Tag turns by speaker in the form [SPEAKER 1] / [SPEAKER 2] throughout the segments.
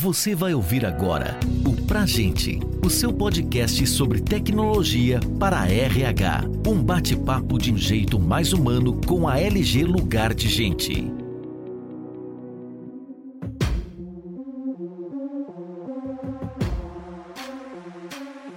[SPEAKER 1] Você vai ouvir agora o Pra Gente, o seu podcast sobre tecnologia para RH. Um bate-papo de um jeito mais humano com a LG Lugar de Gente.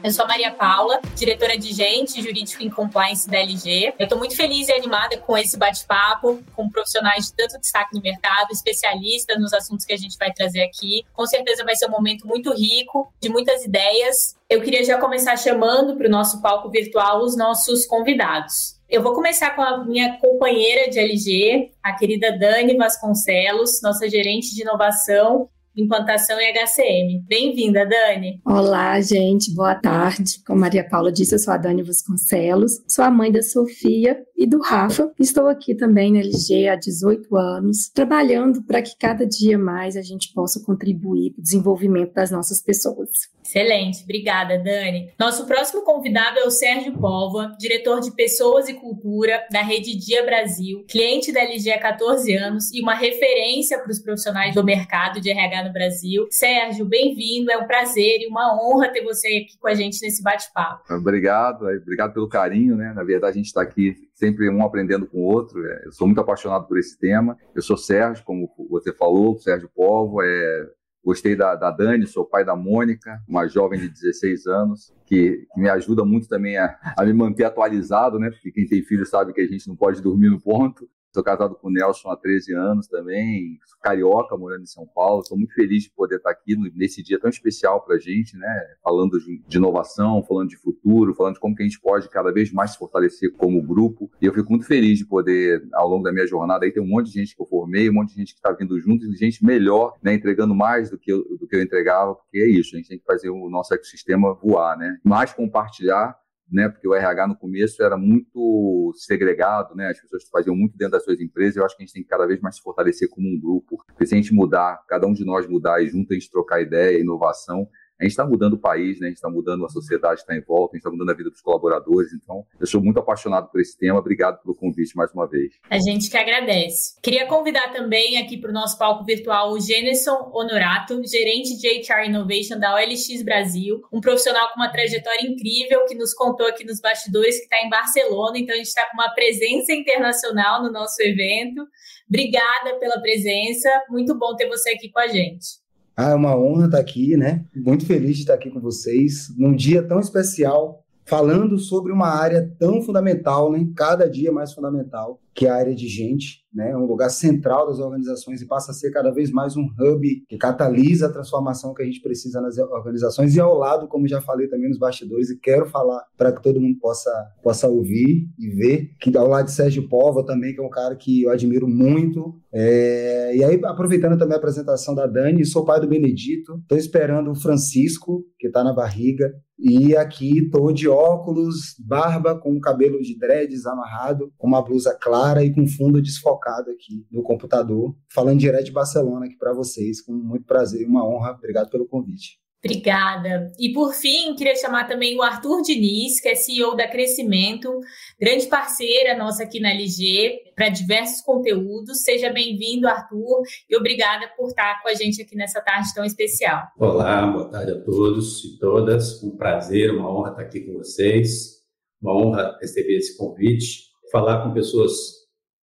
[SPEAKER 2] Eu sou a Maria Paula, diretora de Gente, Jurídico e Compliance da LG. Eu estou muito feliz e animada com esse bate-papo, com profissionais de tanto destaque no mercado, especialistas nos assuntos que a gente vai trazer aqui. Com certeza vai ser um momento muito rico, de muitas ideias. Eu queria já começar chamando para o nosso palco virtual os nossos convidados. Eu vou começar com a minha companheira de LG, a querida Dani Vasconcelos, nossa gerente de inovação implantação em HCM. Bem-vinda, Dani.
[SPEAKER 3] Olá, gente, boa tarde. Como Maria Paula disse, eu sou a Dani Vasconcelos, sou a mãe da Sofia e do Rafa. Estou aqui também na LG há 18 anos, trabalhando para que cada dia mais a gente possa contribuir para o desenvolvimento das nossas pessoas.
[SPEAKER 2] Excelente, obrigada, Dani. Nosso próximo convidado é o Sérgio Póvoa, diretor de Pessoas e Cultura da Rede Dia Brasil, cliente da LG há 14 anos e uma referência para os profissionais do mercado de RH no Brasil. Sérgio, bem-vindo, é um prazer e uma honra ter você aqui com a gente nesse bate-papo.
[SPEAKER 4] Obrigado, obrigado pelo carinho, né? Na verdade, a gente está aqui sempre um aprendendo com o outro. É, eu sou muito apaixonado por esse tema. Eu sou Sérgio, como você falou, Sérgio Povo, é Gostei da, da Dani, sou pai da Mônica, uma jovem de 16 anos, que, que me ajuda muito também a, a, me manter atualizado, né? Porque quem tem filho sabe que a gente não pode dormir no ponto. Sou casado com o Nelson há 13 anos também, carioca, morando em São Paulo. Estou muito feliz de poder estar aqui nesse dia tão especial para a gente, né? Falando de, inovação, falando de futuro, falando de como que a gente pode cada vez mais se fortalecer como grupo. E eu fico muito feliz de poder, ao longo da minha jornada, aí tem um monte de gente que eu formei, um monte de gente que está vindo junto, gente melhor, né? Entregando mais do que, eu, do que eu entregava, porque é isso, a gente tem que fazer o nosso ecossistema voar, né? Mais compartilhar né? Porque o RH no começo era muito segregado, né? As pessoas faziam muito dentro das suas empresas. Eu acho que a gente tem que cada vez mais se fortalecer como um grupo. Porque se a gente mudar, cada um de nós mudar e junto a gente trocar ideia, inovação, a gente está mudando o país, né? a gente está mudando a sociedade que está em volta, a gente está mudando a vida dos colaboradores. Então, eu sou muito apaixonado por esse tema. Obrigado pelo convite mais uma vez.
[SPEAKER 2] A gente que agradece. Queria convidar também aqui para o nosso palco virtual o Jenison Honorato, gerente de HR Innovation da OLX Brasil, um profissional com uma trajetória incrível que nos contou aqui nos bastidores que está em Barcelona. Então, a gente está com uma presença internacional no nosso evento. Obrigada pela presença. Muito bom ter você aqui com a gente.
[SPEAKER 5] Ah, é uma honra estar aqui, né? Muito feliz de estar aqui com vocês num dia tão especial, falando sobre uma área tão fundamental, né? Cada dia mais fundamental, que é a área de gente né, é um lugar central das organizações e passa a ser cada vez mais um hub que catalisa a transformação que a gente precisa nas organizações. E ao lado, como já falei também nos bastidores e quero falar para que todo mundo possa possa ouvir e ver que ao lado de Sérgio Pova também que é um cara que eu admiro muito. É... e aí aproveitando também a apresentação da Dani, sou pai do Benedito, estou esperando o Francisco que está na barriga e aqui estou de óculos, barba, com o cabelo de dreads amarrado, com uma blusa clara e com fundo desfocado aqui no computador, falando direto de Barcelona aqui para vocês, com muito prazer e uma honra. Obrigado pelo convite.
[SPEAKER 2] Obrigada. E por fim, queria chamar também o Arthur Diniz, que é CEO da Crescimento, grande parceira nossa aqui na LG, para diversos conteúdos. Seja bem-vindo, Arthur, e obrigada por estar com a gente aqui nessa tarde tão especial.
[SPEAKER 6] Olá, boa tarde a todos e todas. Um prazer, uma honra estar aqui com vocês. Uma honra receber esse convite, falar com pessoas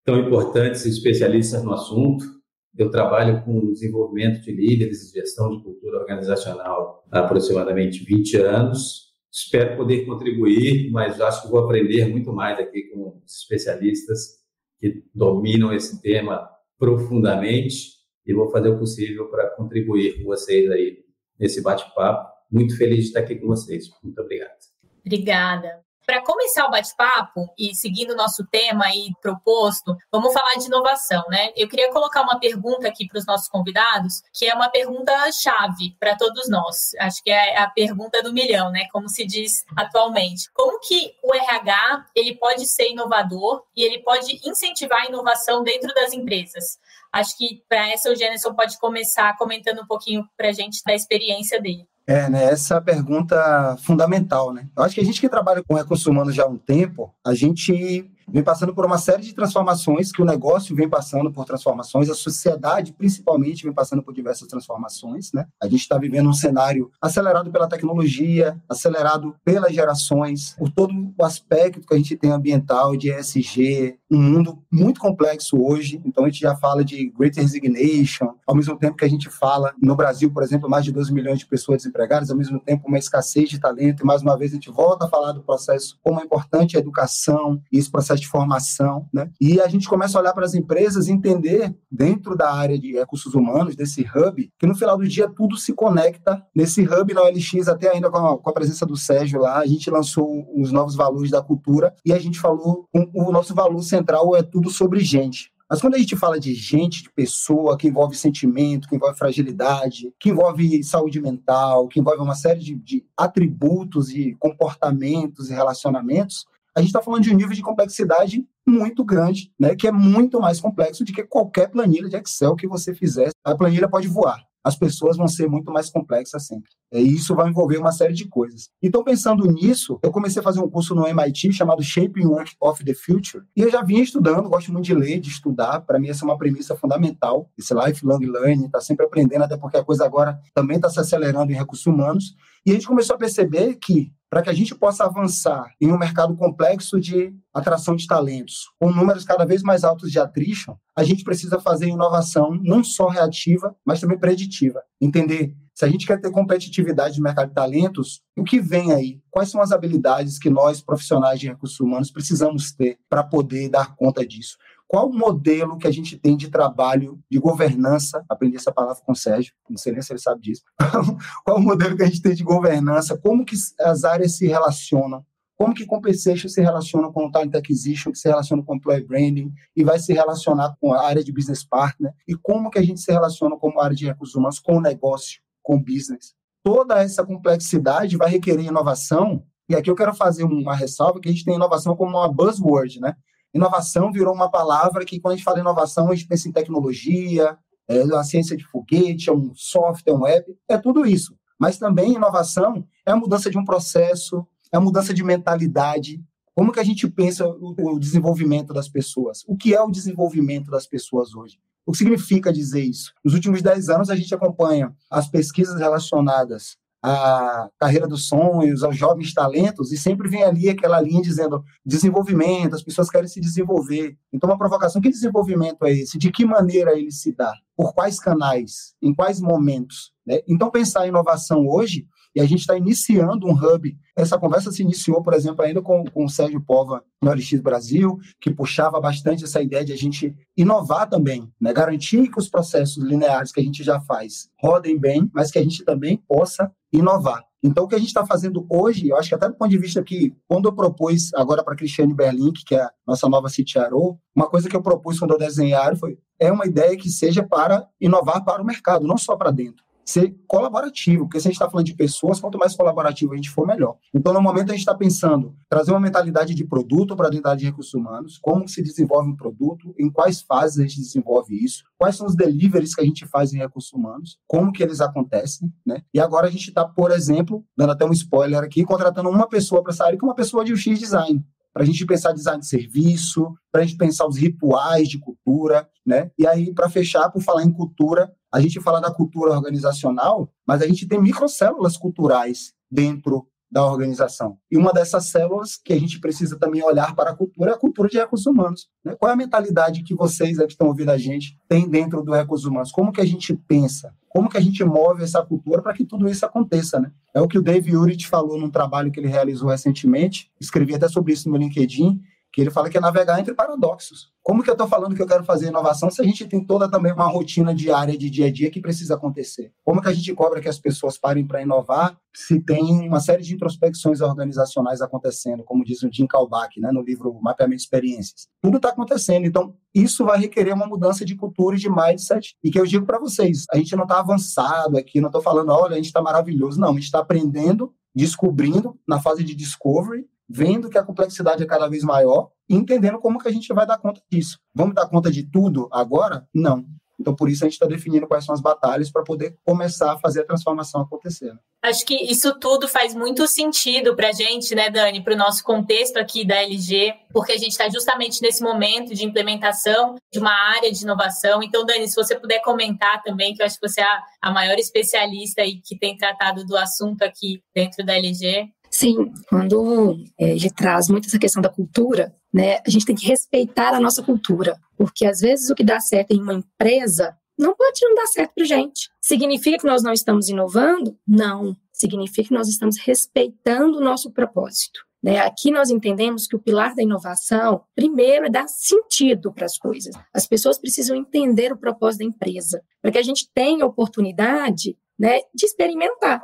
[SPEAKER 6] tão importantes e especialistas no assunto eu trabalho com desenvolvimento de líderes e gestão de cultura organizacional há aproximadamente 20 anos. Espero poder contribuir, mas acho que vou aprender muito mais aqui com os especialistas que dominam esse tema profundamente e vou fazer o possível para contribuir com vocês aí nesse bate-papo. Muito feliz de estar aqui com vocês. Muito obrigado.
[SPEAKER 2] Obrigada. Para começar o bate-papo e seguindo o nosso tema aí proposto, vamos falar de inovação, né? Eu queria colocar uma pergunta aqui para os nossos convidados, que é uma pergunta chave para todos nós. Acho que é a pergunta do milhão, né? Como se diz atualmente. Como que o RH ele pode ser inovador e ele pode incentivar a inovação dentro das empresas? Acho que para essa o Jenison pode começar comentando um pouquinho para a gente da experiência dele.
[SPEAKER 5] É, né? Essa é pergunta fundamental, né? Eu acho que a gente que trabalha com recursos humanos já há um tempo, a gente vem passando por uma série de transformações, que o negócio vem passando por transformações, a sociedade, principalmente, vem passando por diversas transformações. Né? A gente está vivendo um cenário acelerado pela tecnologia, acelerado pelas gerações, por todo o aspecto que a gente tem ambiental, de ESG, um mundo muito complexo hoje. Então, a gente já fala de Great Resignation, ao mesmo tempo que a gente fala, no Brasil, por exemplo, mais de 12 milhões de pessoas desempregadas, ao mesmo tempo, uma escassez de talento. E, mais uma vez, a gente volta a falar do processo, como é importante a educação e esse processo de formação. Né? E a gente começa a olhar para as empresas e entender, dentro da área de recursos humanos, desse hub, que no final do dia tudo se conecta nesse hub na OLX, até ainda com a, com a presença do Sérgio lá. A gente lançou os novos valores da cultura e a gente falou, o nosso valor central é tudo sobre gente. Mas quando a gente fala de gente, de pessoa, que envolve sentimento, que envolve fragilidade, que envolve saúde mental, que envolve uma série de, de atributos e comportamentos e relacionamentos, a gente está falando de um nível de complexidade muito grande, né, que é muito mais complexo do que qualquer planilha de Excel que você fizer. A planilha pode voar, as pessoas vão ser muito mais complexas sempre. E isso vai envolver uma série de coisas. Então, pensando nisso, eu comecei a fazer um curso no MIT chamado Shaping Work of the Future. E eu já vinha estudando, gosto muito de ler, de estudar. Para mim, essa é uma premissa fundamental. Esse lifelong learning, está sempre aprendendo, até porque a coisa agora também está se acelerando em recursos humanos. E a gente começou a perceber que para que a gente possa avançar em um mercado complexo de atração de talentos, com números cada vez mais altos de attrition, a gente precisa fazer inovação não só reativa, mas também preditiva. Entender se a gente quer ter competitividade no mercado de talentos, o que vem aí? Quais são as habilidades que nós, profissionais de recursos humanos, precisamos ter para poder dar conta disso? Qual o modelo que a gente tem de trabalho, de governança? Aprendi essa palavra com o Sérgio, não sei nem se ele sabe disso. Qual o modelo que a gente tem de governança? Como que as áreas se relacionam? Como que compensation se relaciona com o talent acquisition, que se relaciona com o employee branding e vai se relacionar com a área de business partner? E como que a gente se relaciona como área de recursos humanos com o negócio, com o business? Toda essa complexidade vai requerer inovação e aqui eu quero fazer uma ressalva que a gente tem inovação como uma buzzword, né? Inovação virou uma palavra que, quando a gente fala inovação, a gente pensa em tecnologia, é a ciência de foguete, é um software, é um web, é tudo isso. Mas também inovação é a mudança de um processo, é a mudança de mentalidade. Como que a gente pensa o desenvolvimento das pessoas? O que é o desenvolvimento das pessoas hoje? O que significa dizer isso? Nos últimos 10 anos, a gente acompanha as pesquisas relacionadas a carreira dos sonhos, aos jovens talentos, e sempre vem ali aquela linha dizendo desenvolvimento, as pessoas querem se desenvolver. Então, uma provocação: que desenvolvimento é esse? De que maneira ele se dá? Por quais canais? Em quais momentos? Né? Então, pensar em inovação hoje e a gente está iniciando um hub. Essa conversa se iniciou, por exemplo, ainda com, com o Sérgio Pova no LX Brasil, que puxava bastante essa ideia de a gente inovar também, né? garantir que os processos lineares que a gente já faz rodem bem, mas que a gente também possa inovar. Então, o que a gente está fazendo hoje, eu acho que até do ponto de vista que, quando eu propus agora para a Cristiane Berlink, que é a nossa nova CTRO, uma coisa que eu propus quando eu desenhar foi, é uma ideia que seja para inovar para o mercado, não só para dentro ser colaborativo, porque se a gente está falando de pessoas, quanto mais colaborativo a gente for, melhor. Então, no momento, a gente está pensando trazer uma mentalidade de produto para dentro da de recursos humanos, como se desenvolve um produto, em quais fases a gente desenvolve isso, quais são os deliveries que a gente faz em recursos humanos, como que eles acontecem, né? E agora a gente está, por exemplo, dando até um spoiler aqui, contratando uma pessoa para essa área, que é uma pessoa de UX Design para a gente pensar design de serviço, para a gente pensar os rituais de cultura, né? E aí, para fechar, por falar em cultura, a gente fala da cultura organizacional, mas a gente tem microcélulas culturais dentro da organização. E uma dessas células que a gente precisa também olhar para a cultura é a cultura de recursos humanos. Né? Qual é a mentalidade que vocês que estão ouvindo a gente têm dentro do recursos humanos? Como que a gente pensa? Como que a gente move essa cultura para que tudo isso aconteça? Né? É o que o Dave Urich falou num trabalho que ele realizou recentemente, escrevi até sobre isso no LinkedIn, que ele fala que é navegar entre paradoxos. Como que eu estou falando que eu quero fazer inovação se a gente tem toda também uma rotina diária de dia a dia que precisa acontecer? Como que a gente cobra que as pessoas parem para inovar se tem uma série de introspecções organizacionais acontecendo, como diz o Jim Kalbach, né, no livro Mapeamento de Experiências? Tudo está acontecendo, então isso vai requerer uma mudança de cultura e de mindset. E que eu digo para vocês, a gente não está avançado aqui, não estou falando, olha, a gente está maravilhoso. Não, a gente está aprendendo, descobrindo na fase de discovery vendo que a complexidade é cada vez maior e entendendo como que a gente vai dar conta disso. Vamos dar conta de tudo agora? Não. Então, por isso, a gente está definindo quais são as batalhas para poder começar a fazer a transformação acontecer.
[SPEAKER 2] Acho que isso tudo faz muito sentido para a gente, né, Dani, para o nosso contexto aqui da LG, porque a gente está justamente nesse momento de implementação de uma área de inovação. Então, Dani, se você puder comentar também, que eu acho que você é a maior especialista aí que tem tratado do assunto aqui dentro da LG.
[SPEAKER 3] Sim, quando é, ele traz muito essa questão da cultura, né, a gente tem que respeitar a nossa cultura, porque às vezes o que dá certo em uma empresa não pode não dar certo para gente. Significa que nós não estamos inovando? Não. Significa que nós estamos respeitando o nosso propósito. Né? Aqui nós entendemos que o pilar da inovação, primeiro, é dar sentido para as coisas. As pessoas precisam entender o propósito da empresa, para que a gente tenha oportunidade né, de experimentar.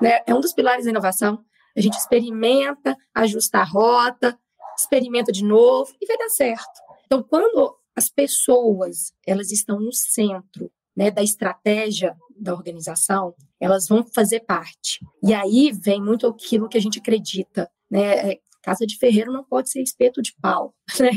[SPEAKER 3] Né? É um dos pilares da inovação. A gente experimenta, ajusta a rota, experimenta de novo e vai dar certo. Então, quando as pessoas elas estão no centro né, da estratégia da organização, elas vão fazer parte. E aí vem muito aquilo que a gente acredita, né? É, casa de ferreiro não pode ser espeto de pau. Né?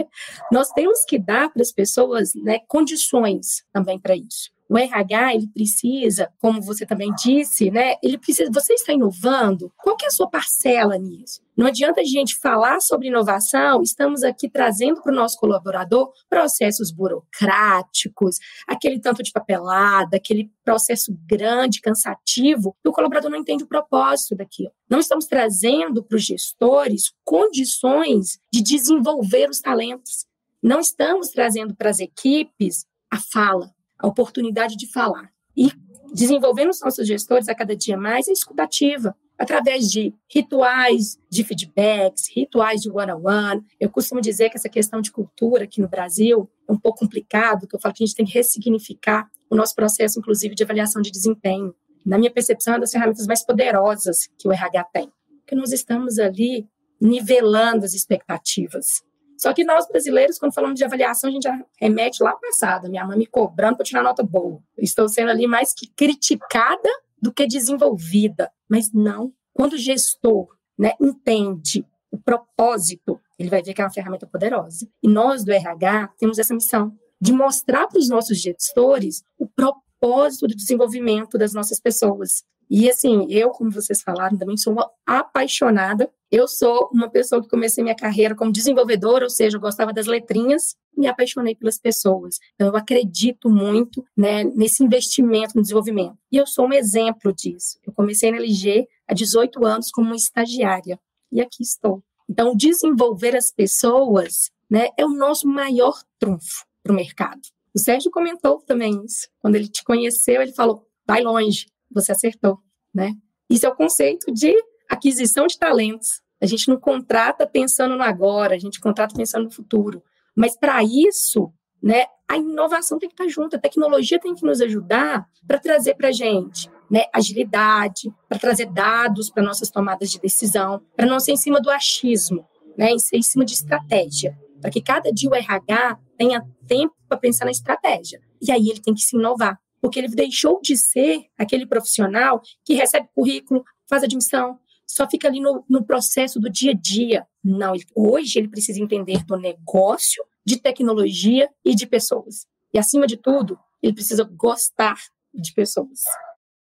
[SPEAKER 3] Nós temos que dar para as pessoas né, condições também para isso. O RH, ele precisa, como você também disse, né? Ele precisa, você está inovando? Qual que é a sua parcela nisso? Não adianta a gente falar sobre inovação, estamos aqui trazendo para o nosso colaborador processos burocráticos, aquele tanto de papelada, aquele processo grande, cansativo, e o colaborador não entende o propósito daquilo. Não estamos trazendo para os gestores condições de desenvolver os talentos. Não estamos trazendo para as equipes a fala, a oportunidade de falar. E desenvolvendo os nossos gestores a cada dia mais a escutativa, através de rituais de feedbacks, rituais de one-on-one. Eu costumo dizer que essa questão de cultura aqui no Brasil é um pouco complicado, que eu falo que a gente tem que ressignificar o nosso processo, inclusive, de avaliação de desempenho. Na minha percepção, é uma das ferramentas mais poderosas que o RH tem, porque nós estamos ali nivelando as expectativas. Só que nós brasileiros, quando falamos de avaliação, a gente já remete lá passada, minha mãe me cobrando para tirar nota boa. estou sendo ali mais que criticada do que desenvolvida. Mas não. Quando o gestor né, entende o propósito, ele vai ver que é uma ferramenta poderosa. E nós do RH temos essa missão de mostrar para os nossos gestores o propósito do desenvolvimento das nossas pessoas. E assim, eu, como vocês falaram, também sou uma apaixonada. Eu sou uma pessoa que comecei minha carreira como desenvolvedora, ou seja, eu gostava das letrinhas, me apaixonei pelas pessoas. Então, eu acredito muito né, nesse investimento no desenvolvimento. E eu sou um exemplo disso. Eu comecei na LG há 18 anos como estagiária, e aqui estou. Então, desenvolver as pessoas né, é o nosso maior trunfo para o mercado. O Sérgio comentou também isso. Quando ele te conheceu, ele falou: vai longe, você acertou, né? Isso é o conceito de aquisição de talentos. A gente não contrata pensando no agora, a gente contrata pensando no futuro. Mas para isso, né, a inovação tem que estar junto, a tecnologia tem que nos ajudar para trazer para a gente né, agilidade, para trazer dados para nossas tomadas de decisão, para não ser em cima do achismo, né, em cima de estratégia, para que cada dia o RH tenha tempo para pensar na estratégia. E aí ele tem que se inovar porque ele deixou de ser aquele profissional que recebe currículo, faz admissão, só fica ali no, no processo do dia a dia. Não, ele, hoje ele precisa entender do negócio, de tecnologia e de pessoas. E, acima de tudo, ele precisa gostar de pessoas.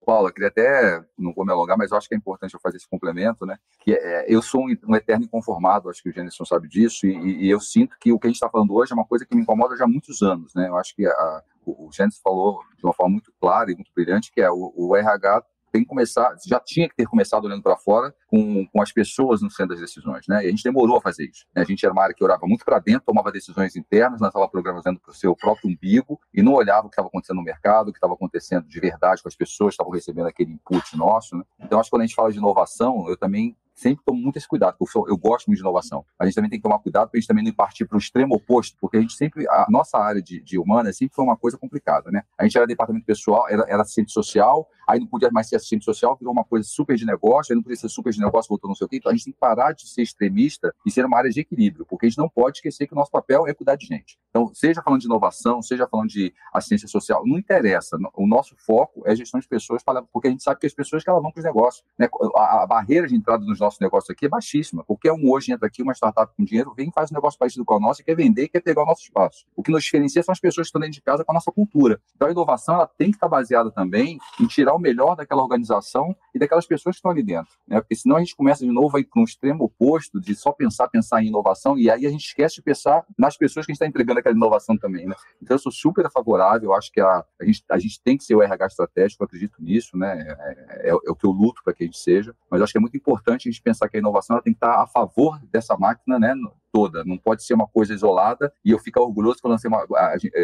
[SPEAKER 4] Paula, queria até, não vou me alongar, mas acho que é importante eu fazer esse complemento, né? Que é, eu sou um, um, eterno inconformado, acho que o Jenison sabe disso, e, e, eu sinto que o que a gente está falando hoje é uma coisa que me incomoda já há muitos anos, né? Eu acho que a, o, Jenison falou de uma forma muito clara e muito brilhante, que é o, o RH tem que começar, já tinha que ter começado olhando para fora com, com as pessoas no centro das decisões, né? E a gente demorou a fazer isso. Né? A gente era uma área que olhava muito para dentro, tomava decisões internas, lançava programas dentro do seu próprio umbigo e não olhava o que estava acontecendo no mercado, o que estava acontecendo de verdade com as pessoas que estavam recebendo aquele input nosso, né? Então, acho que quando a gente fala de inovação, eu também sempre tomo muito esse cuidado, porque eu, eu gosto muito de inovação. A gente também tem que tomar cuidado para a gente também não partir para o extremo oposto, porque a gente sempre, a nossa área de, de humana sempre foi uma coisa complicada, né? A gente era departamento pessoal, era, era assistente social, aí não podia mais ser assistente social, virou uma coisa super de negócio, aí não podia ser super de negócio, voltou não sei o quê. Então a gente tem que parar de ser extremista e ser uma área de equilíbrio, porque a gente não pode esquecer que o nosso papel é cuidar de gente. Então, seja falando de inovação, seja falando de assistência social, não interessa. O nosso foco é gestão de pessoas, porque a gente sabe que as pessoas que elas vão para os negócios. Né? A, barreira de entrada nos nosso negócio aqui é baixíssima. Qualquer um hoje entra aqui, uma startup com dinheiro, vem faz um negócio parecido com o nosso e quer vender quer pegar o nosso espaço. O que nos diferencia são as pessoas que estão dentro de casa com a nossa cultura. Então, a inovação ela tem que estar baseada também em tirar o melhor daquela organização e daquelas pessoas que estão ali dentro. Né? Porque senão a gente começa de novo a ir para um extremo oposto de só pensar, pensar em inovação, e aí a gente esquece de pensar nas pessoas que a gente está entregando aquela inovação também. Né? Então eu sou super favorável, acho que a, a, gente, a gente tem que ser o RH estratégico, acredito nisso, né? É, é, é o que eu luto para que a gente seja, mas acho que é muito importante a gente pensar que a inovação tem que estar a favor dessa máquina, né? toda, não pode ser uma coisa isolada e eu ficar orgulhoso que eu lancei uma.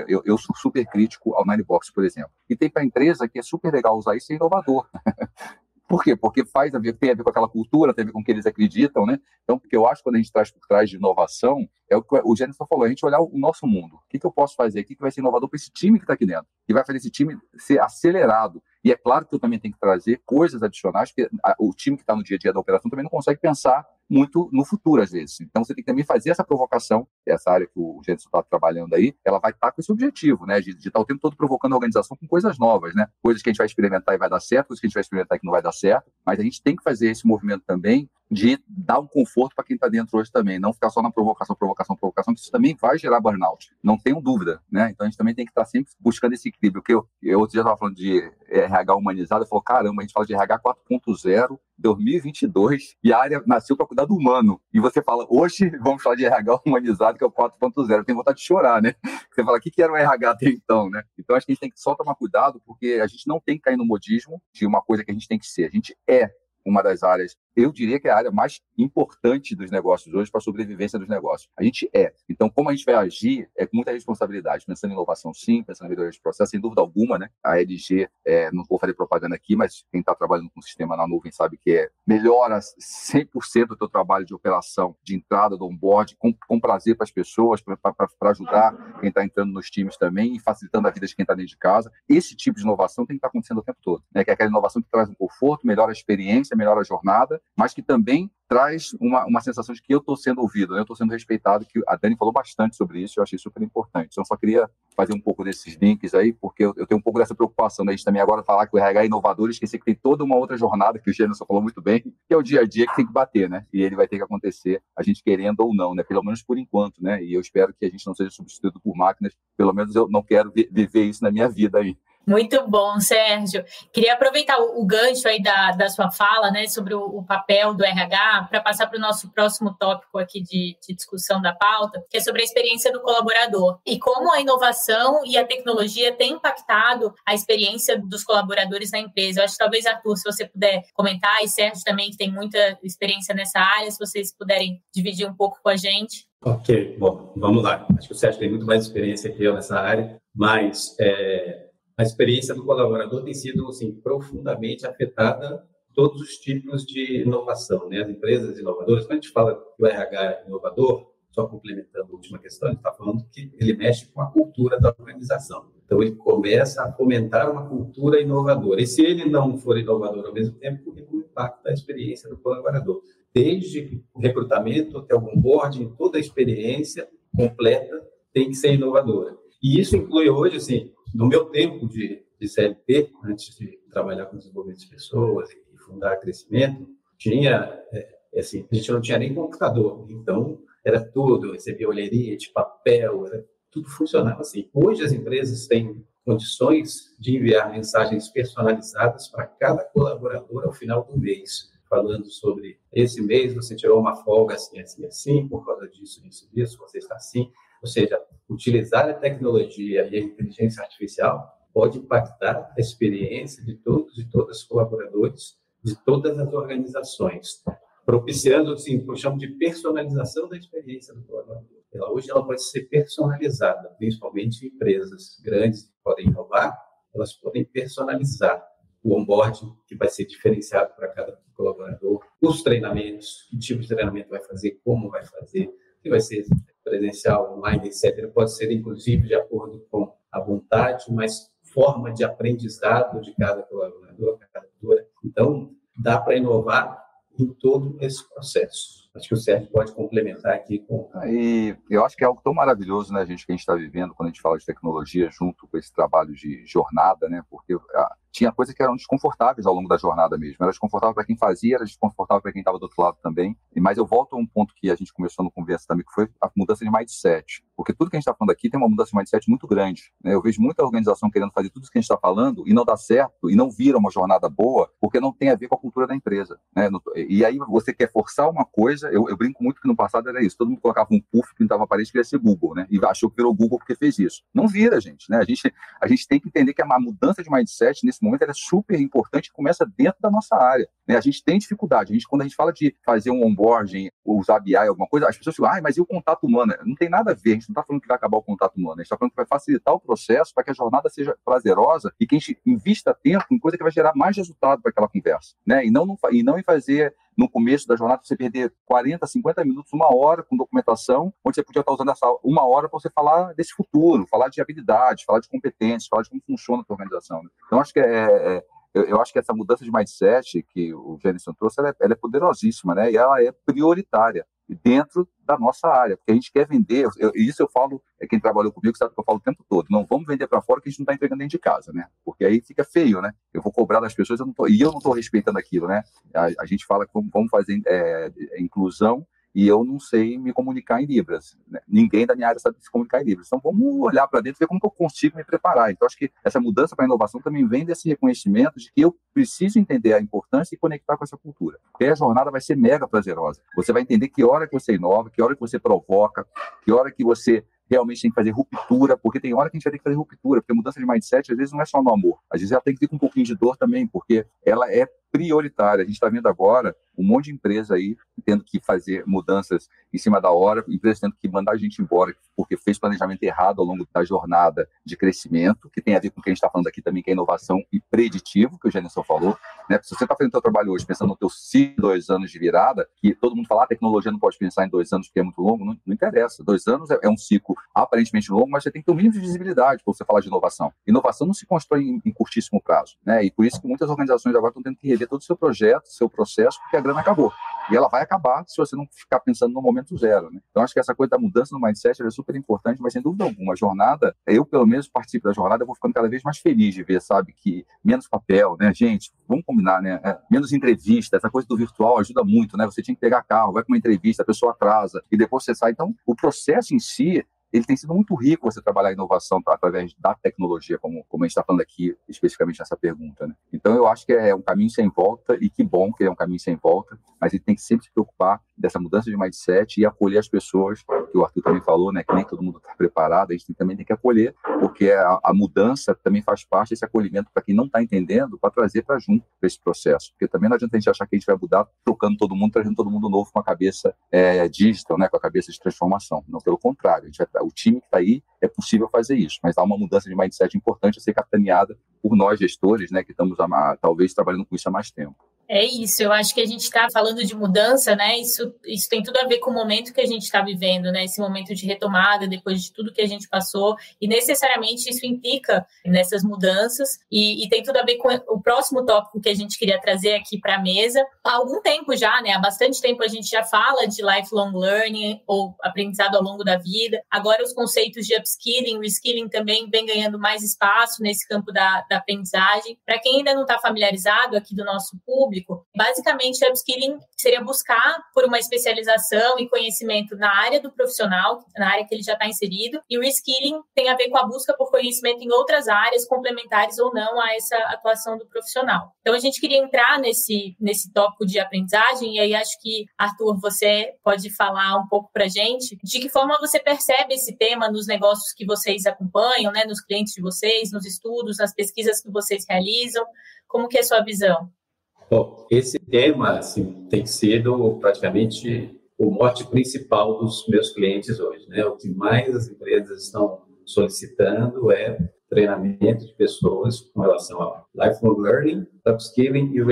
[SPEAKER 4] Eu, eu sou super crítico ao Ninebox, por exemplo. E tem para empresa que é super legal usar isso e é inovador. Por quê? Porque faz a ver, tem a ver com aquela cultura, tem a ver com o que eles acreditam, né? Então, porque eu acho que quando a gente traz por trás de inovação, é o que o Jennifer falou, a gente olhar o nosso mundo. O que, que eu posso fazer? O que, que vai ser inovador para esse time que está aqui dentro? Que vai fazer esse time ser acelerado. E é claro que eu também tenho que trazer coisas adicionais, que o time que está no dia a dia da operação também não consegue pensar muito no futuro, às vezes. Então, você tem que também fazer essa provocação, essa área que o Jenson está trabalhando aí, ela vai estar tá com esse objetivo, né? De estar tá o tempo todo provocando a organização com coisas novas, né? Coisas que a gente vai experimentar e vai dar certo, coisas que a gente vai experimentar e que não vai dar certo, mas a gente tem que fazer esse movimento também de dar um conforto para quem está dentro hoje também, não ficar só na provocação, provocação, provocação, que isso também vai gerar burnout, não tenho dúvida, né? Então a gente também tem que estar tá sempre buscando esse equilíbrio. Que eu, eu outro dia estava falando de RH humanizado, eu falo, caramba, a gente fala de RH 4.0, 2022, e a área nasceu para cuidar do humano. E você fala, hoje vamos falar de RH humanizado, que é o 4.0. Tem vontade de chorar, né? Você fala, o que, que era o RH até então, né? Então acho que a gente tem que só tomar cuidado, porque a gente não tem que cair no modismo de uma coisa que a gente tem que ser. A gente é uma das áreas eu diria que é a área mais importante dos negócios hoje para a sobrevivência dos negócios. A gente é. Então, como a gente vai agir, é com muita responsabilidade. Pensando em inovação, sim, pensando em melhoria de processo, sem dúvida alguma, né? A LG, é, não vou fazer propaganda aqui, mas quem está trabalhando com o sistema na nuvem sabe que é melhora 100% do teu trabalho de operação, de entrada, do onboard, com, com prazer para as pessoas, para ajudar quem está entrando nos times também e facilitando a vida de quem está dentro de casa. Esse tipo de inovação tem que estar tá acontecendo o tempo todo, né? Que é aquela inovação que traz um conforto, melhora a experiência, melhora a jornada mas que também traz uma, uma sensação de que eu estou sendo ouvido, né? eu estou sendo respeitado, que a Dani falou bastante sobre isso, eu achei super importante. Então, só queria fazer um pouco desses links aí, porque eu, eu tenho um pouco dessa preocupação da gente também agora falar que o RH é inovador esquecer que tem toda uma outra jornada, que o Gênesis falou muito bem, que é o dia a dia que tem que bater, né? E ele vai ter que acontecer, a gente querendo ou não, né? Pelo menos por enquanto, né? E eu espero que a gente não seja substituído por máquinas, pelo menos eu não quero viver isso na minha vida aí.
[SPEAKER 2] Muito bom, Sérgio. Queria aproveitar o, o gancho aí da, da sua fala, né, sobre o, o papel do RH, para passar para o nosso próximo tópico aqui de, de, discussão da pauta, que é sobre a experiência do colaborador e como a inovação e a tecnologia têm impactado a experiência dos colaboradores na empresa. Eu acho que talvez, Arthur, se você puder comentar, e Sérgio também, que tem muita experiência nessa área, se vocês puderem dividir um pouco com a gente.
[SPEAKER 6] Ok, bom, vamos lá. Acho que o Sérgio tem muito mais experiência que eu nessa área, mas é, a experiência do colaborador tem sido assim, profundamente afetada todos os tipos de inovação, né? As empresas inovadoras, quando a gente fala que o RH é inovador, só complementando a última questão, gente está falando que ele mexe com a cultura da organização. Então, ele começa a fomentar uma cultura inovadora. E se ele não for inovador ao mesmo tempo, ele impacta a experiência do colaborador. Desde o recrutamento até o onboarding, toda a experiência completa tem que ser inovadora. E isso inclui hoje, assim, no meu tempo de, de CLT, antes de trabalhar com desenvolvimento de pessoas e fundar crescimento, tinha, é, é, assim, a gente não tinha nem computador, então era tudo, recebia olheria de papel, era, tudo funcionava assim. Hoje as empresas têm condições de enviar mensagens personalizadas para cada colaborador ao final do mês, falando sobre esse mês você tirou uma folga assim, assim, assim, por causa disso, disso, disso, você está assim. Ou seja, utilizar a tecnologia e a inteligência artificial pode impactar a experiência de todos e todas os colaboradores de todas as organizações, propiciando, assim, o que eu chamo de personalização da experiência do colaborador. Ela, hoje ela pode ser personalizada, principalmente em empresas grandes que podem inovar, elas podem personalizar o onboarding, que vai ser diferenciado para cada colaborador, os treinamentos, que tipo de treinamento vai fazer, como vai fazer, que vai ser presencial, online, etc., pode ser, inclusive, de acordo com a vontade, mas forma de aprendizado de cada colaborador, cada colaboradora. Então, dá para inovar em todo esse processo. Acho que o Sérgio pode complementar aqui com.
[SPEAKER 4] E eu acho que é algo tão maravilhoso, né, gente, que a gente está vivendo quando a gente fala de tecnologia junto com esse trabalho de jornada, né? Porque ah, tinha coisas que eram desconfortáveis ao longo da jornada mesmo. Era desconfortável para quem fazia, era desconfortável para quem estava do outro lado também. Mas eu volto a um ponto que a gente começou no conversa também, que foi a mudança de mindset. Porque tudo que a gente está falando aqui tem uma mudança de mindset muito grande. Né? Eu vejo muita organização querendo fazer tudo isso que a gente está falando e não dá certo e não vira uma jornada boa porque não tem a ver com a cultura da empresa. Né? E aí você quer forçar uma coisa, eu, eu brinco muito que no passado era isso, todo mundo colocava um puff que estava parede que ia ser Google, né? E achou que virou Google porque fez isso. Não vira, gente. Né? A gente, a gente tem que entender que a mudança de mindset nesse momento é super importante e começa dentro da nossa área. Né? A gente tem dificuldade. A gente, quando a gente fala de fazer um onboarding, usar BI, alguma coisa, as pessoas ficam, ah, mas e o contato humano? Não tem nada a ver. A gente não está falando que vai acabar o contato humano. A gente está falando que vai facilitar o processo para que a jornada seja prazerosa e que a gente invista tempo em coisa que vai gerar mais resultado para aquela conversa. Né? E, não, e não em fazer no começo da jornada você perder 40, 50 minutos, uma hora com documentação, onde você podia estar usando essa uma hora para você falar desse futuro, falar de habilidades, falar de competências, falar de como funciona a sua organização. Né? Então, acho que é, é eu, eu, acho que essa mudança de mindset que o Jenison trouxe, ela é, ela é, poderosíssima, né? E ela é prioritária dentro da nossa área, porque a gente quer vender, eu, isso eu falo, é quem trabalhou comigo sabe que eu falo o tempo todo, não vamos vender para fora que a gente não está entregando dentro de casa, né? Porque aí fica feio, né? Eu vou cobrar das pessoas eu não tô, e eu não estou respeitando aquilo, né? A, a, gente fala vamos, vamos fazer é, inclusão e eu não sei me comunicar em Libras. Né? Ninguém da minha área sabe se comunicar em Libras. Então, vamos olhar para dentro e ver como que eu consigo me preparar. Então, acho que essa mudança para a inovação também vem desse reconhecimento de que eu preciso entender a importância e conectar com essa cultura. Porque a jornada vai ser mega prazerosa. Você vai entender que hora que você inova, que hora que você provoca, que hora que você realmente tem que fazer ruptura, porque tem hora que a gente vai ter que fazer ruptura, porque mudança de mindset às vezes não é só no amor, às vezes ela tem que vir com um pouquinho de dor também, porque ela é prioritária. A gente está vendo agora um monte de empresa aí tendo que fazer mudanças em cima da hora, empresas tendo que mandar a gente embora porque fez planejamento errado ao longo da jornada de crescimento, que tem a ver com o que a gente está falando aqui também, que é inovação e preditivo, que o Genison falou. Né? Se você está fazendo o seu trabalho hoje pensando no teu ciclo dois anos de virada, que todo mundo fala, ah, a tecnologia não pode pensar em dois anos porque é muito longo, não, não interessa. Dois anos é, é, um ciclo aparentemente longo, mas você tem que ter um mínimo de visibilidade para você falar de inovação. Inovação não se constrói em, em curtíssimo prazo, né? E por isso que muitas organizações agora estão tendo que rever todo o seu projeto, seu processo, porque a grana acabou. E ela vai acabar se você não ficar pensando no momento zero. Né? Então, acho que essa coisa da mudança no mindset é super importante, mas sem dúvida alguma, a jornada, eu pelo menos participo da jornada, eu vou ficando cada vez mais feliz de ver, sabe, que menos papel, né, gente, vamos combinar, né, é, menos entrevista, essa coisa do virtual ajuda muito, né, você tinha que pegar carro, vai com uma entrevista, a pessoa atrasa, e depois você sai. Então, o processo em si, ele tem sido muito rico você trabalhar a inovação através da tecnologia, como, como a gente está falando aqui especificamente nessa pergunta. Né? Então, eu acho que é um caminho sem volta, e que bom que é um caminho sem volta, mas ele tem que sempre se preocupar dessa mudança de mindset e acolher as pessoas, que o Arthur também falou, né, que nem todo mundo está preparado, a gente também tem que acolher, porque a, a mudança também faz parte desse acolhimento para quem não está entendendo, para trazer para junto esse processo, porque também não adianta a gente achar que a gente vai mudar trocando todo mundo, trazendo todo mundo novo com a cabeça é, digital, né, com a cabeça de transformação. Não, pelo contrário, vai, o time que está aí é possível fazer isso, mas há uma mudança de mindset importante a ser capitaneada por nós gestores, né, que estamos a, talvez trabalhando com isso há mais tempo.
[SPEAKER 2] É isso, eu acho que a gente está falando de mudança, né? Isso, isso tem tudo a ver com o momento que a gente está vivendo, né? Esse momento de retomada, depois de tudo que a gente passou, e necessariamente isso implica nessas mudanças, e, e tem tudo a ver com o próximo tópico que a gente queria trazer aqui para a mesa. Há algum tempo já, né? Há bastante tempo a gente já fala de lifelong learning ou aprendizado ao longo da vida. Agora os conceitos de upskilling, reskilling também vem ganhando mais espaço nesse campo da, da aprendizagem. Para quem ainda não está familiarizado aqui do nosso público, público. Basicamente, upskilling seria buscar por uma especialização e conhecimento na área do profissional, na área que ele já está inserido, e o reskilling tem a ver com a busca por conhecimento em outras áreas, complementares ou não a essa atuação do profissional. Então, a gente queria entrar nesse, nesse tópico de aprendizagem, e aí acho que, Arthur, você pode falar um pouco para gente de que forma você percebe esse tema nos negócios que vocês acompanham, né, nos clientes de vocês, nos estudos, nas pesquisas que vocês realizam. Como que é a sua visão?
[SPEAKER 6] Bom, esse tema assim, tem sido praticamente o mote principal dos meus clientes hoje. Né? O que mais as empresas estão solicitando é treinamento de pessoas com relação a lifelong learning, upskilling e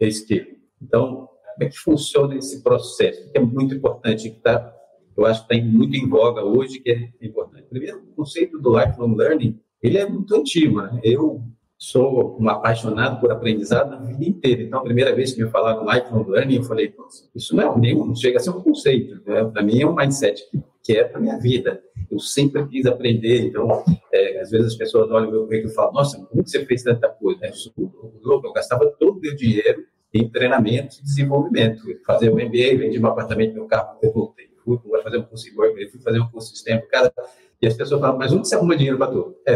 [SPEAKER 6] reskilling. Então, como é que funciona esse processo? Que é muito importante, que tá, eu acho que está muito em voga hoje, que é importante. Primeiro, o conceito do lifelong learning, ele é muito antigo. Né? Eu sou um apaixonado por aprendizado a vida inteira. Então, a primeira vez que me falaram lifelong learning, eu falei, isso não é nem, não chega a ser um conceito. Né? Para mim é um mindset que, é para minha vida. Eu sempre quis aprender. Então, é, às vezes as pessoas olham o meu currículo e falam, nossa, como você fez tanta coisa? Eu, eu, eu gastava todo o meu dinheiro em treinamento e desenvolvimento. Fazer o MBA, vendi um apartamento, meu carro, eu voltei. Fui, fazer um curso de fui fazer um curso de sistema. Cara, e as pessoas falam, mas onde você arruma dinheiro para tudo? É,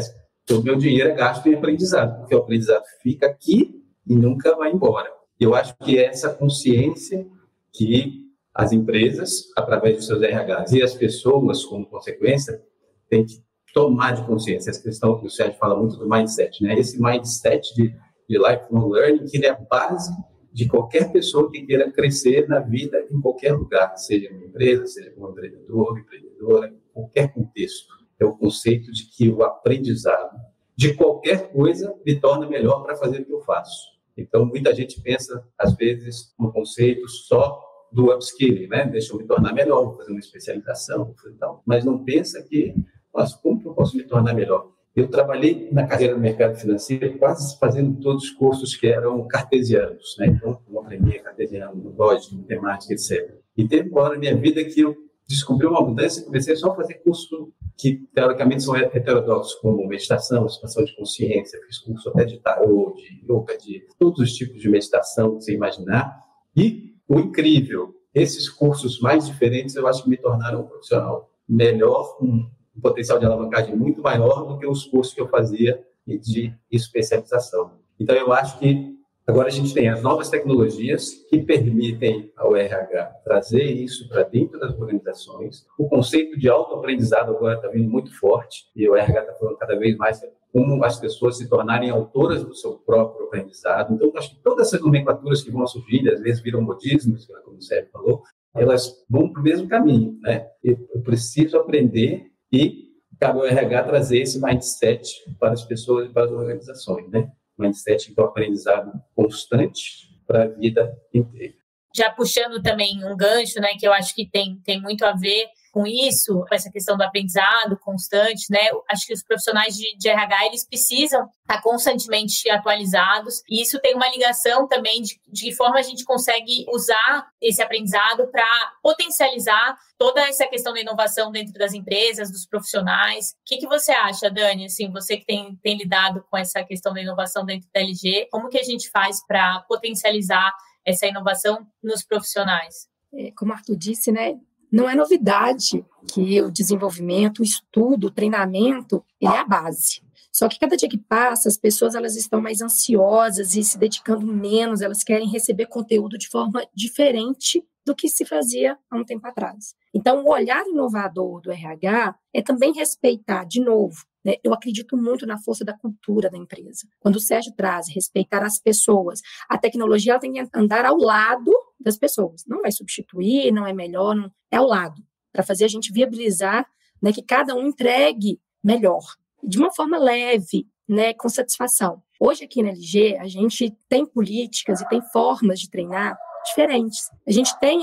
[SPEAKER 6] o meu dinheiro é gasto em aprendizado, porque o aprendizado fica aqui e nunca vai embora. Eu acho que é essa consciência que as empresas, através dos seus RHs e as pessoas, como consequência, têm que tomar de consciência. Essa questão que o Sérgio fala muito do mindset, né? Esse mindset de, de lifelong learning, que é a base de qualquer pessoa que queira crescer na vida em qualquer lugar, seja uma empresa, seja como empreendedor, empreendedora, em qualquer contexto é o conceito de que o aprendizado de qualquer coisa me torna melhor para fazer o que eu faço. Então, muita gente pensa, às vezes, no conceito só do upskilling, né? Deixa eu me tornar melhor, vou fazer uma especialização, tal. mas não pensa que, mas como que eu posso me tornar melhor? Eu trabalhei na carreira no mercado financeiro quase fazendo todos os cursos que eram cartesianos, né? Então, eu aprendi cartesiano, lógica, matemática, etc. E teve uma hora na minha vida que eu descobri uma mudança e comecei só a fazer curso que, teoricamente, são heterodoxos, como meditação, expansão de consciência, fiz curso até de tarô, de yoga, de todos os tipos de meditação que você imaginar. E o incrível, esses cursos mais diferentes, eu acho que me tornaram um profissional melhor, um, um potencial de alavancagem muito maior do que os cursos que eu fazia de especialização. Então, eu acho que Agora a gente tem as novas tecnologias que permitem ao RH trazer isso para dentro das organizações. O conceito de autoaprendizado agora está vindo muito forte e o RH está falando cada vez mais como as pessoas se tornarem autoras do seu próprio aprendizado. Então, acho que todas essas nomenclaturas que vão surgir, às vezes viram modismos, como o Sérgio falou, elas vão para o mesmo caminho. Né? Eu preciso aprender e cabe ao RH trazer esse mindset para as pessoas e para as organizações. Né? Mindset do aprendizado constante para a vida inteira.
[SPEAKER 2] Já puxando também um gancho, né, que eu acho que tem, tem muito a ver com isso, com essa questão do aprendizado constante, né? Acho que os profissionais de, de RH eles precisam estar constantemente atualizados e isso tem uma ligação também de, de que forma a gente consegue usar esse aprendizado para potencializar toda essa questão da inovação dentro das empresas, dos profissionais. O que, que você acha, Dani? Assim, você que tem, tem lidado com essa questão da inovação dentro da LG, como que a gente faz para potencializar essa inovação nos profissionais?
[SPEAKER 3] É, como o Arthur disse, né, não é novidade que o desenvolvimento, o estudo, o treinamento, ele é a base. Só que cada dia que passa, as pessoas elas estão mais ansiosas e se dedicando menos, elas querem receber conteúdo de forma diferente do que se fazia há um tempo atrás. Então, o olhar inovador do RH é também respeitar, de novo, né, eu acredito muito na força da cultura da empresa. Quando o Sérgio traz respeitar as pessoas, a tecnologia tem que andar ao lado das pessoas. Não vai substituir, não é melhor, não, é ao lado, para fazer a gente viabilizar né, que cada um entregue melhor, de uma forma leve, né, com satisfação. Hoje aqui na LG, a gente tem políticas e tem formas de treinar diferentes. A gente tem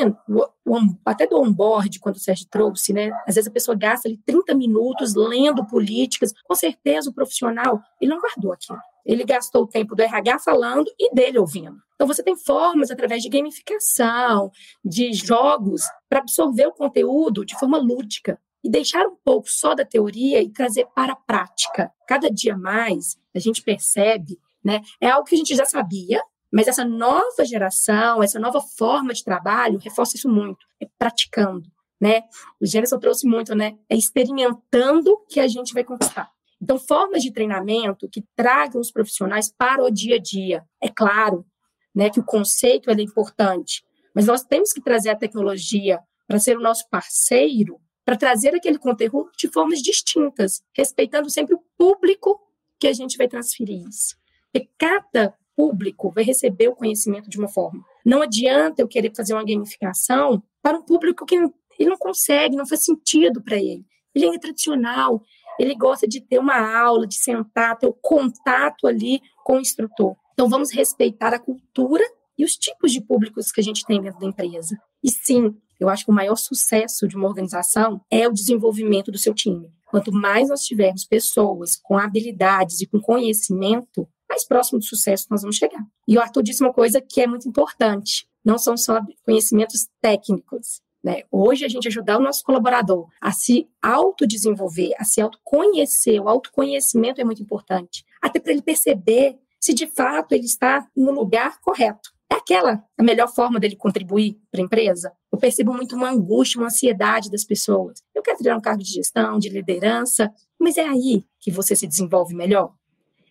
[SPEAKER 3] até do onboard, quando o Sérgio trouxe, né? Às vezes a pessoa gasta ali 30 minutos lendo políticas. Com certeza o profissional, ele não guardou aquilo. Ele gastou o tempo do RH falando e dele ouvindo. Então, você tem formas através de gamificação, de jogos, para absorver o conteúdo de forma lúdica e deixar um pouco só da teoria e trazer para a prática. Cada dia mais, a gente percebe, né? É algo que a gente já sabia, mas essa nova geração, essa nova forma de trabalho reforça isso muito, é praticando, né? O Gênesis trouxe muito, né? É experimentando que a gente vai conquistar. Então, formas de treinamento que tragam os profissionais para o dia a dia. É claro né, que o conceito é importante, mas nós temos que trazer a tecnologia para ser o nosso parceiro, para trazer aquele conteúdo de formas distintas, respeitando sempre o público que a gente vai transferir isso. E cada público vai receber o conhecimento de uma forma. Não adianta eu querer fazer uma gamificação para um público que ele não consegue, não faz sentido para ele. Ele é tradicional, ele gosta de ter uma aula, de sentar, ter o contato ali com o instrutor. Então, vamos respeitar a cultura e os tipos de públicos que a gente tem dentro da empresa. E sim, eu acho que o maior sucesso de uma organização é o desenvolvimento do seu time. Quanto mais nós tivermos pessoas com habilidades e com conhecimento, mais próximo do sucesso nós vamos chegar. E o Arthur disse uma coisa que é muito importante: não são só conhecimentos técnicos. Né? Hoje, a gente ajudar o nosso colaborador a se autodesenvolver, a se autoconhecer, o autoconhecimento é muito importante, até para ele perceber se de fato ele está no lugar correto. É aquela a melhor forma dele contribuir para a empresa? Eu percebo muito uma angústia, uma ansiedade das pessoas. Eu quero tirar um cargo de gestão, de liderança, mas é aí que você se desenvolve melhor.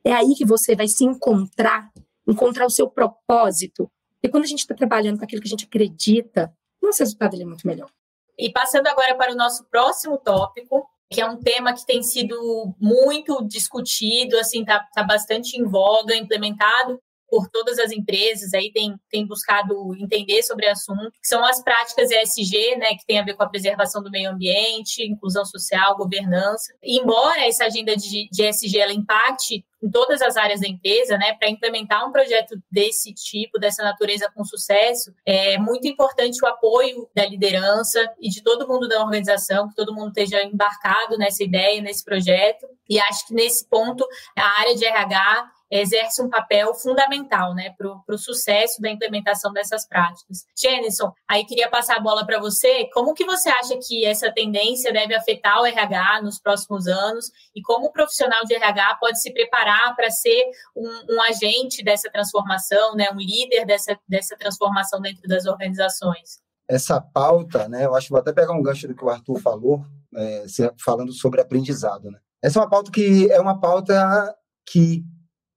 [SPEAKER 3] É aí que você vai se encontrar, encontrar o seu propósito. E quando a gente está trabalhando com aquilo que a gente acredita, nosso resultado é muito melhor.
[SPEAKER 2] E passando agora para o nosso próximo tópico, que é um tema que tem sido muito discutido, assim, está tá bastante em voga, implementado por todas as empresas, aí tem, tem buscado entender sobre o assunto, que são as práticas ESG, né, que tem a ver com a preservação do meio ambiente, inclusão social, governança. E embora essa agenda de, de ESG ela impacte em todas as áreas da empresa, né, para implementar um projeto desse tipo, dessa natureza com sucesso, é muito importante o apoio da liderança e de todo mundo da organização, que todo mundo esteja embarcado nessa ideia, nesse projeto. E acho que nesse ponto a área de RH exerce um papel fundamental né, para o sucesso da implementação dessas práticas. Jenison, aí queria passar a bola para você. Como que você acha que essa tendência deve afetar o RH nos próximos anos e como o profissional de RH pode se preparar para ser um, um, agente dessa transformação, né, um líder dessa, dessa transformação dentro das organizações?
[SPEAKER 5] Essa pauta, né, eu acho que vou até pegar um gancho do que o Arthur falou, é, falando sobre aprendizado. Né? Essa é uma pauta que é uma pauta que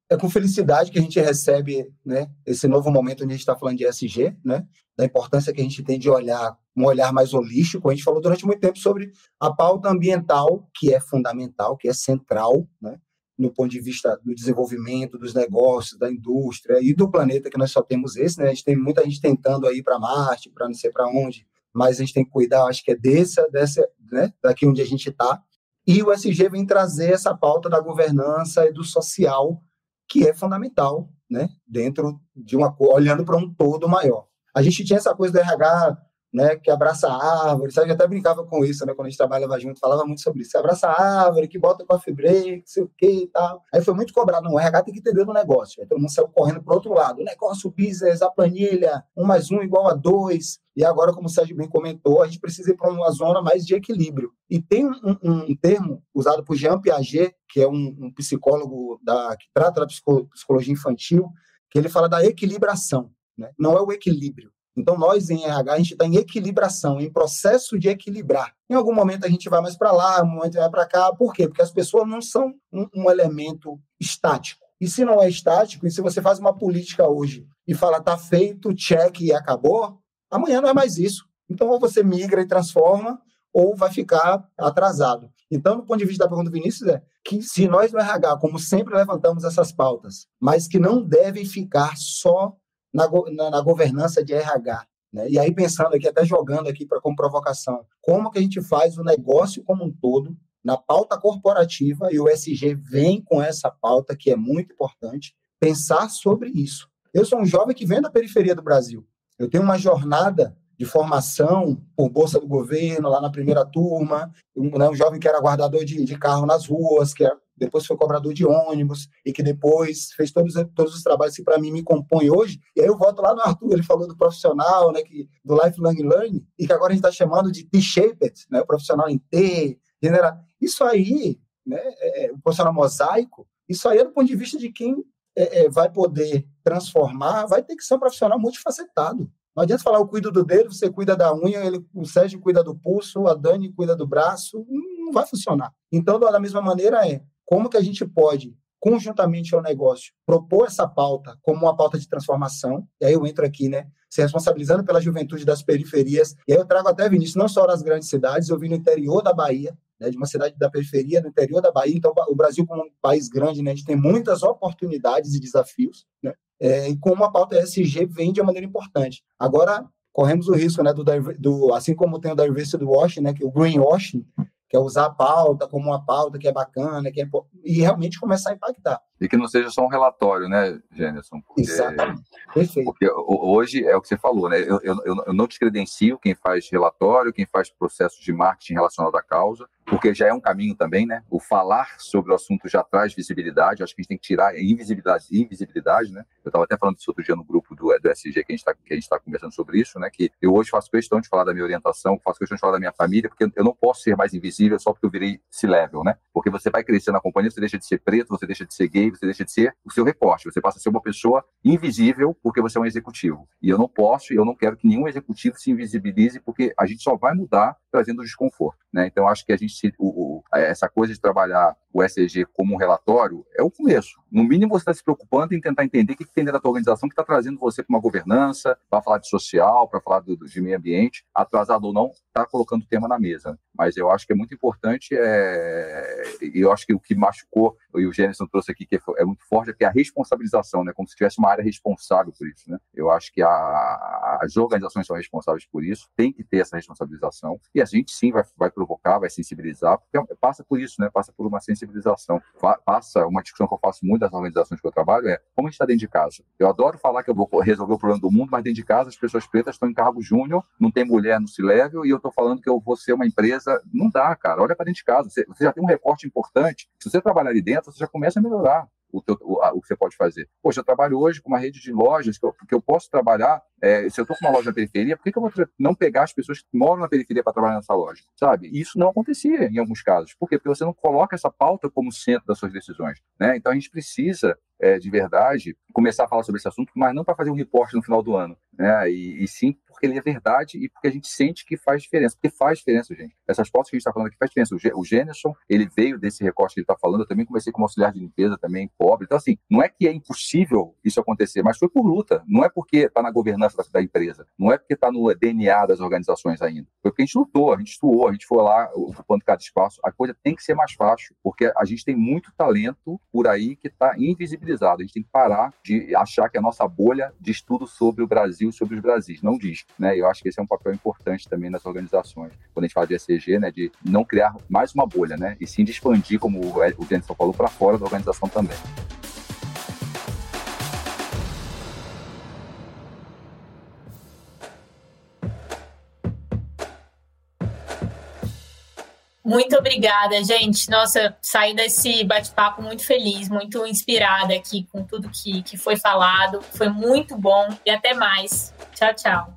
[SPEAKER 5] é com felicidade que a gente recebe né, esse novo momento onde a gente está falando de ESG, né, da importância que a gente tem de olhar um olhar mais holístico. A gente falou durante muito tempo sobre a pauta ambiental, que é fundamental, que é central, né, no ponto de vista do desenvolvimento dos negócios, da indústria e do planeta, que nós só temos esse. Né, a gente tem muita gente tentando ir para Marte, para não sei para onde, mas a gente tem que cuidar, acho que é dessa, dessa né, daqui onde a gente está. E o SG vem trazer essa pauta da governança e do social que é fundamental, né, dentro de uma olhando para um todo maior. A gente tinha essa coisa do RH, né, que abraça a árvore, sabe? Eu até brincava com isso, né, quando a gente trabalhava junto, falava muito sobre isso. abraça a árvore, que bota coffee break, sei o que e tal. Aí foi muito cobrado, não, o RH tem que entender do negócio. Aí todo mundo saiu correndo para outro lado. O negócio, o business, a planilha, um mais um igual a dois. E agora, como o Sérgio bem comentou, a gente precisa ir para uma zona mais de equilíbrio. E tem um, um, termo usado por Jean Piaget, que é um, um psicólogo da, que trata da psicologia infantil, que ele fala da equilibração. Né? Não é o equilíbrio. Então, nós em RH, a gente está em equilibração, em processo de equilibrar. Em algum momento a gente vai mais para lá, um momento vai para cá. Por quê? Porque as pessoas não são um, um, elemento estático. E se não é estático, e se você faz uma política hoje e fala, tá feito, check e acabou, amanhã não é mais isso. Então, ou você migra e transforma, ou vai ficar atrasado. Então, do ponto de vista da pergunta do Vinícius, é que se nós no RH, como sempre levantamos essas pautas, mas que não devem ficar só na, na, na governança de RH. Né? E aí, pensando aqui, até jogando aqui para como provocação, como que a gente faz o negócio como um todo, na pauta corporativa, e o SG vem com essa pauta que é muito importante, pensar sobre isso. Eu sou um jovem que vem da periferia do Brasil. Eu tenho uma jornada de formação por bolsa do governo, lá na primeira turma, um, né, um jovem que era guardador de, de carro nas ruas, que era, depois foi cobrador de ônibus, e que depois fez todos, todos os trabalhos que para mim me compõem hoje. E aí eu volto lá no Arthur, ele falou do profissional, né, que, do lifelong learning, e que agora a gente está chamando de T-shaped, né, o profissional em T, genera... Isso aí, né, é, é, o profissional mosaico, isso aí é do ponto de vista de quem é, é, vai poder transformar, vai ter que ser um profissional multifacetado. Não adianta falar, eu cuido do dedo, você cuida da unha, ele, o Sérgio cuida do pulso, a Dani cuida do braço, não vai funcionar. Então, da mesma maneira, é como que a gente pode, conjuntamente ao negócio, propor essa pauta como uma pauta de transformação, e aí eu entro aqui, né, se responsabilizando pela juventude das periferias, e aí eu trago até, Vinícius, não só das grandes cidades, eu vim no interior da Bahia, né, de uma cidade da periferia, no interior da Bahia, então o Brasil como um país grande, né, a gente tem muitas oportunidades e desafios, né, é, e como a pauta ESG vem de maneira importante. Agora, corremos o risco, né, do, do assim como tem o diversity washing, né, que o greenwashing, que é usar a pauta como uma pauta que é bacana, que é, e realmente começar a impactar.
[SPEAKER 4] E que não seja só um relatório, né, Gênerson?
[SPEAKER 5] Exatamente. Perfeito.
[SPEAKER 4] Porque hoje é o que você falou, né? Eu, eu, eu não descredencio quem faz relatório, quem faz processos de marketing relacionado à causa porque já é um caminho também, né? O falar sobre o assunto já traz visibilidade, acho que a gente tem que tirar invisibilidade, invisibilidade né? Eu estava até falando isso outro dia no grupo do, do SG que a gente está tá conversando sobre isso, né? Que eu hoje faço questão de falar da minha orientação, faço questão de falar da minha família, porque eu não posso ser mais invisível só porque eu virei C-level, né? Porque você vai crescer na companhia, você deixa de ser preto, você deixa de ser gay, você deixa de ser o seu reporte, você passa a ser uma pessoa invisível porque você é um executivo. E eu não posso e eu não quero que nenhum executivo se invisibilize, porque a gente só vai mudar trazendo desconforto, né? Então acho que a gente o, o, essa coisa de trabalhar o SEG como um relatório é o começo. No mínimo, você está se preocupando em tentar entender o que, que tem dentro da tua organização que está trazendo você para uma governança, para falar de social, para falar do, de meio ambiente, atrasado ou não, está colocando o tema na mesa. Mas eu acho que é muito importante, é... e eu acho que o que machucou, e o Gênesis trouxe aqui, que é, é muito forte, é que é a responsabilização, né? como se tivesse uma área responsável por isso. Né? Eu acho que a... as organizações são responsáveis por isso, tem que ter essa responsabilização, e a gente sim vai, vai provocar, vai sensibilizar, porque passa por isso, né? passa por uma sensibilização. Passa uma discussão que eu faço muito das organizações que eu trabalho, é como a gente está dentro de casa. Eu adoro falar que eu vou resolver o problema do mundo, mas dentro de casa as pessoas pretas estão em cargo júnior, não tem mulher no C-Level, e eu estou falando que eu vou ser uma empresa. Não dá, cara. Olha para dentro de casa. Você, você já tem um recorte importante. Se você trabalhar ali dentro, você já começa a melhorar o, teu, o, o, que você pode fazer. Poxa, eu trabalho hoje com uma rede de lojas que eu, que eu posso trabalhar. É, se eu estou com uma loja na periferia, por que, que eu vou não pegar as pessoas que moram na periferia para trabalhar nessa loja? Sabe? Isso não acontecia em alguns casos. Por quê? Porque você não coloca essa pauta como centro das suas decisões. Né? Então a gente precisa, é, de verdade, começar a falar sobre esse assunto, mas não para fazer um reporte no final do ano. Né? E, e sim porque ele é verdade e porque a gente sente que faz diferença. Porque faz diferença, gente. Essas fotos que a gente está falando aqui faz diferença. O, Gênerson, ele veio desse recorte que ele está falando. Eu também comecei como auxiliar de limpeza, também pobre. Então, assim, não é que é impossível isso acontecer, mas foi por luta. Não é porque está na governança da, da, empresa. Não é porque está no DNA das organizações ainda. Foi porque a gente lutou, a gente suou, a gente foi lá ocupando cada espaço. A coisa tem que ser mais fácil, porque a gente tem muito talento por aí que está invisibilizado. A gente tem que parar de achar que a nossa bolha de estudo sobre o Brasil, sobre os Brasis. Não diz. Né? Eu acho que esse é um papel importante também nas organizações. Quando a gente fala de ECG, né, de não criar mais uma bolha, né, e sim de expandir, como o Denison falou, para fora da organização também.
[SPEAKER 2] Muito obrigada, gente. Nossa, saí desse bate-papo muito feliz, muito inspirada aqui com tudo que, que foi falado. Foi muito bom e até mais. Tchau, tchau.